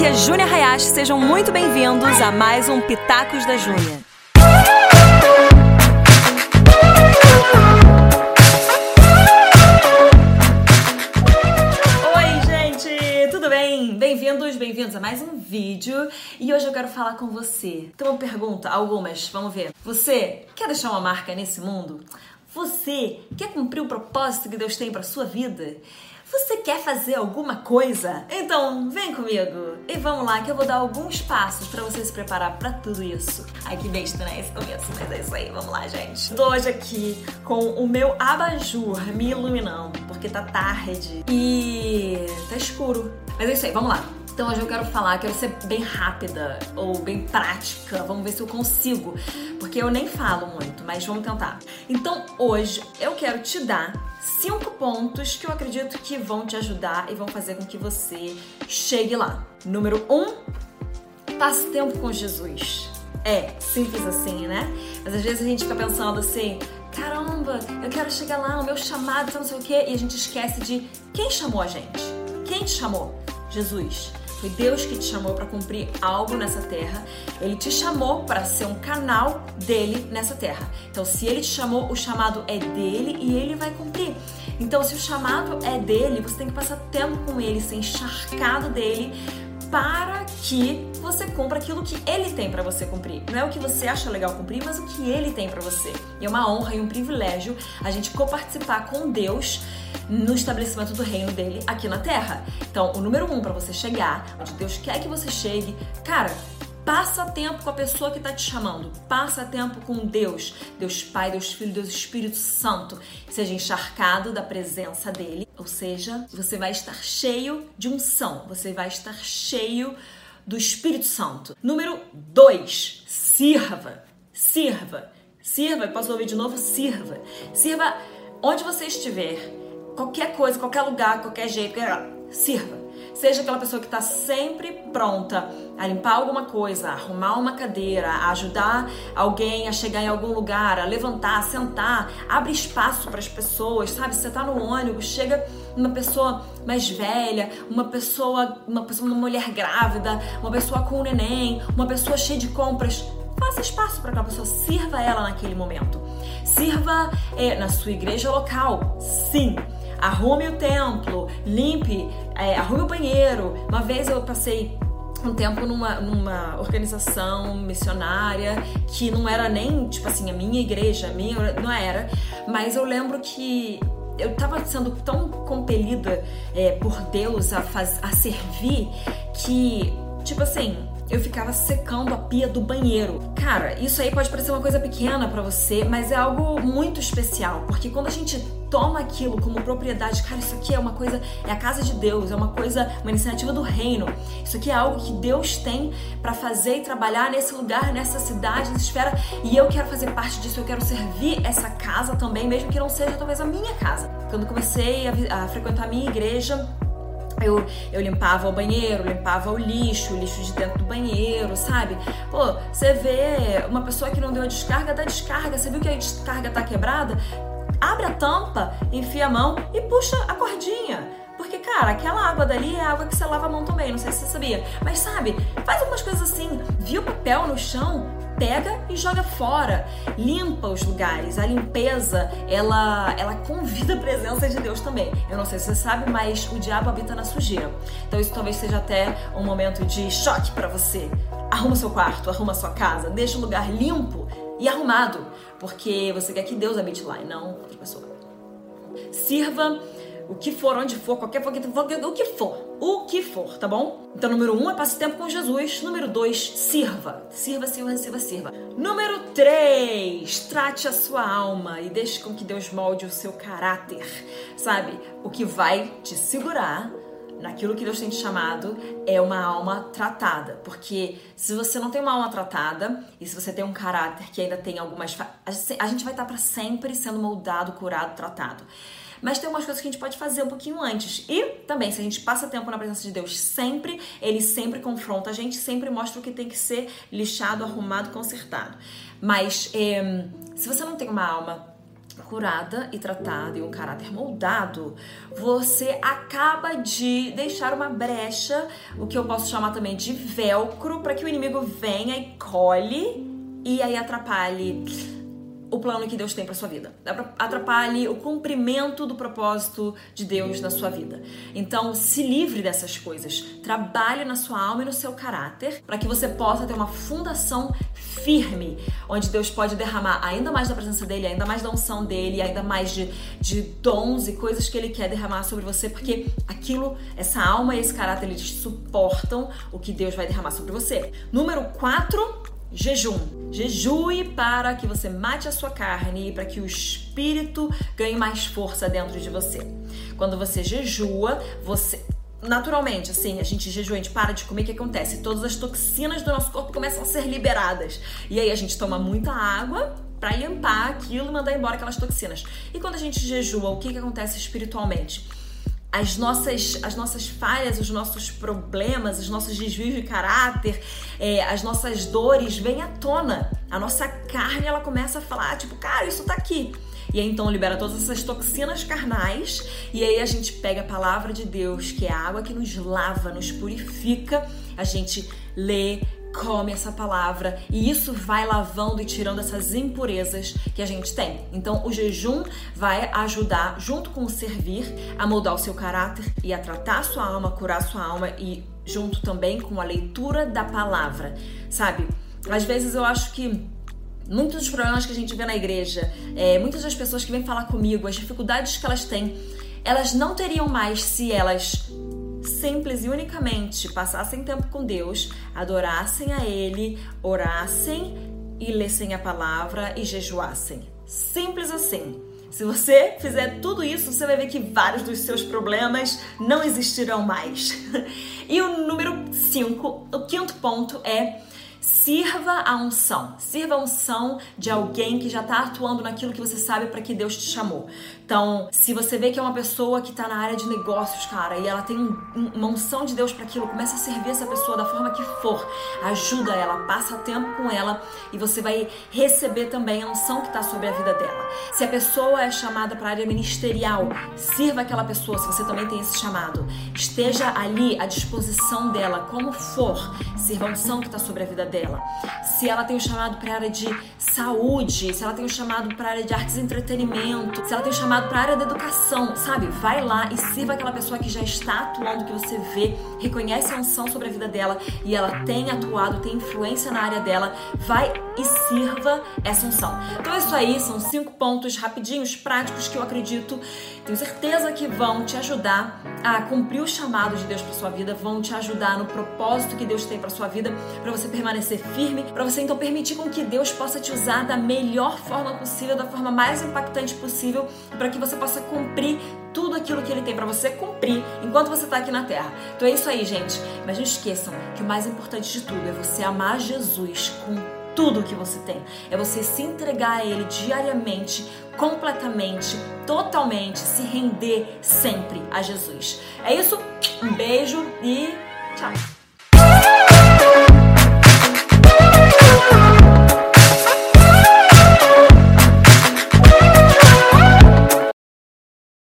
aqui é Júnia Hayashi, sejam muito bem-vindos a mais um Pitacos da Júnia. Bem? Bem-vindos, bem-vindos a mais um vídeo e hoje eu quero falar com você. Então, uma pergunta, algumas, vamos ver. Você quer deixar uma marca nesse mundo? Você quer cumprir o propósito que Deus tem para sua vida? Você quer fazer alguma coisa? Então, vem comigo e vamos lá que eu vou dar alguns passos para você se preparar para tudo isso. Ai, que besta, né? Esse começo, mas é isso aí, vamos lá, gente. Tô hoje aqui com o meu abajur me iluminando, porque tá tarde e tá escuro. Mas é isso aí, vamos lá. Então hoje eu quero falar, quero ser bem rápida ou bem prática. Vamos ver se eu consigo, porque eu nem falo muito, mas vamos tentar. Então hoje eu quero te dar cinco pontos que eu acredito que vão te ajudar e vão fazer com que você chegue lá. Número um, passe tempo com Jesus. É, simples assim, né? Mas às vezes a gente fica pensando assim, caramba, eu quero chegar lá, o meu chamado, não sei o quê, e a gente esquece de quem chamou a gente. Quem te chamou? Jesus. Foi Deus que te chamou para cumprir algo nessa terra. Ele te chamou para ser um canal dele nessa terra. Então, se ele te chamou, o chamado é dele e ele vai cumprir. Então, se o chamado é dele, você tem que passar tempo com ele, ser encharcado dele para que você cumpra aquilo que ele tem para você cumprir. Não é o que você acha legal cumprir, mas o que ele tem para você. E é uma honra e um privilégio a gente coparticipar com Deus no estabelecimento do reino dele aqui na Terra. Então, o número um para você chegar, onde Deus quer que você chegue, cara, Passa tempo com a pessoa que está te chamando. Passa tempo com Deus, Deus Pai, Deus Filho, Deus Espírito Santo. Seja encharcado da presença dele, ou seja, você vai estar cheio de unção, você vai estar cheio do Espírito Santo. Número 2, sirva. Sirva. Sirva, posso ouvir de novo? Sirva. Sirva onde você estiver qualquer coisa, qualquer lugar, qualquer jeito, sirva. Seja aquela pessoa que está sempre pronta a limpar alguma coisa, a arrumar uma cadeira, a ajudar alguém a chegar em algum lugar, a levantar, a sentar, abre espaço para as pessoas, sabe? Você está no ônibus, chega uma pessoa mais velha, uma pessoa, uma pessoa, uma mulher grávida, uma pessoa com um neném, uma pessoa cheia de compras faça espaço para aquela pessoa, sirva ela naquele momento. Sirva é, na sua igreja local, sim arrume o templo, limpe, é, arrume o banheiro. Uma vez eu passei um tempo numa, numa organização missionária que não era nem, tipo assim, a minha igreja, a minha, não era, mas eu lembro que eu estava sendo tão compelida é, por Deus a, faz, a servir que, tipo assim, eu ficava secando a pia do banheiro. Cara, isso aí pode parecer uma coisa pequena para você, mas é algo muito especial, porque quando a gente toma aquilo como propriedade, cara, isso aqui é uma coisa, é a casa de Deus, é uma coisa, uma iniciativa do reino. Isso aqui é algo que Deus tem para fazer e trabalhar nesse lugar, nessa cidade, nessa esfera, e eu quero fazer parte disso, eu quero servir essa casa também, mesmo que não seja talvez a minha casa. Quando comecei a, a frequentar a minha igreja, eu, eu limpava o banheiro, limpava o lixo, o lixo de dentro do banheiro, sabe? Pô, você vê uma pessoa que não deu a descarga, dá descarga. Você viu que a descarga tá quebrada? Abre a tampa, enfia a mão e puxa a cordinha. Porque, cara, aquela água dali é água que você lava a mão também, não sei se você sabia. Mas sabe, faz algumas coisas assim. Viu papel no chão? pega e joga fora, limpa os lugares. A limpeza, ela, ela convida a presença de Deus também. Eu não sei se você sabe, mas o diabo habita na sujeira. Então isso talvez seja até um momento de choque para você. Arruma seu quarto, arruma sua casa, deixa o lugar limpo e arrumado, porque você quer que Deus habite lá e não outra pessoa. Sirva o que for, onde for, qualquer for, o que for, o que for, tá bom? Então, número um é passe tempo com Jesus. Número dois, sirva. Sirva, sirva, sirva, sirva. Número três, trate a sua alma e deixe com que Deus molde o seu caráter. Sabe? O que vai te segurar naquilo que Deus tem te chamado é uma alma tratada. Porque se você não tem uma alma tratada e se você tem um caráter que ainda tem algumas. A gente vai estar para sempre sendo moldado, curado, tratado. Mas tem umas coisas que a gente pode fazer um pouquinho antes. E também, se a gente passa tempo na presença de Deus sempre, ele sempre confronta a gente, sempre mostra o que tem que ser lixado, arrumado, consertado. Mas é, se você não tem uma alma curada e tratada e um caráter moldado, você acaba de deixar uma brecha, o que eu posso chamar também de velcro, para que o inimigo venha e colhe e aí atrapalhe o plano que Deus tem para sua vida. Atrapalhe o cumprimento do propósito de Deus na sua vida. Então, se livre dessas coisas. Trabalhe na sua alma e no seu caráter para que você possa ter uma fundação firme, onde Deus pode derramar ainda mais da presença dele, ainda mais da unção dele, ainda mais de, de dons e coisas que ele quer derramar sobre você, porque aquilo, essa alma e esse caráter, eles suportam o que Deus vai derramar sobre você. Número 4, Jejum. Jejue para que você mate a sua carne e para que o espírito ganhe mais força dentro de você. Quando você jejua, você naturalmente, assim, a gente jejua, a gente para de comer, o que acontece? Todas as toxinas do nosso corpo começam a ser liberadas. E aí a gente toma muita água para limpar aquilo e mandar embora aquelas toxinas. E quando a gente jejua, o que, que acontece espiritualmente? As nossas, as nossas falhas, os nossos problemas, os nossos desvios de caráter, é, as nossas dores vêm à tona. A nossa carne ela começa a falar, tipo, cara, isso tá aqui. E aí então libera todas essas toxinas carnais, e aí a gente pega a palavra de Deus, que é a água que nos lava, nos purifica, a gente lê, come essa palavra e isso vai lavando e tirando essas impurezas que a gente tem. Então, o jejum vai ajudar, junto com o servir, a moldar o seu caráter e a tratar a sua alma, curar a sua alma e junto também com a leitura da palavra, sabe? Às vezes eu acho que muitos dos problemas que a gente vê na igreja, é, muitas das pessoas que vêm falar comigo, as dificuldades que elas têm, elas não teriam mais se elas simples e unicamente passassem tempo com Deus, adorassem a Ele, orassem e lessem a palavra e jejuassem. Simples assim. Se você fizer tudo isso, você vai ver que vários dos seus problemas não existirão mais. e o número 5, o quinto ponto é Sirva a unção. Sirva a unção de alguém que já está atuando naquilo que você sabe para que Deus te chamou. Então, se você vê que é uma pessoa que está na área de negócios, cara, e ela tem uma unção de Deus para aquilo, começa a servir essa pessoa da forma que for. Ajuda ela, passa tempo com ela e você vai receber também a unção que está sobre a vida dela. Se a pessoa é chamada para área ministerial, sirva aquela pessoa, se você também tem esse chamado. Esteja ali à disposição dela, como for. Sirva a unção que está sobre a vida dela. Se ela tem o um chamado para área de saúde, se ela tem o um chamado para área de artes e entretenimento, se ela tem o um chamado para a área da educação, sabe? Vai lá e sirva aquela pessoa que já está atuando, que você vê, reconhece a unção sobre a vida dela e ela tem atuado, tem influência na área dela. Vai e sirva essa unção. Então é isso aí, são cinco pontos rapidinhos, práticos que eu acredito, tenho certeza que vão te ajudar a cumprir o chamado de Deus para sua vida, vão te ajudar no propósito que Deus tem para sua vida, para você permanecer firme, para você então permitir com que Deus possa te usar da melhor forma possível, da forma mais impactante possível, para que você possa cumprir tudo aquilo que ele tem para você cumprir enquanto você está aqui na Terra. Então é isso aí, gente. Mas não esqueçam que o mais importante de tudo é você amar Jesus com tudo que você tem. É você se entregar a Ele diariamente, completamente, totalmente, se render sempre a Jesus. É isso. Um beijo e tchau.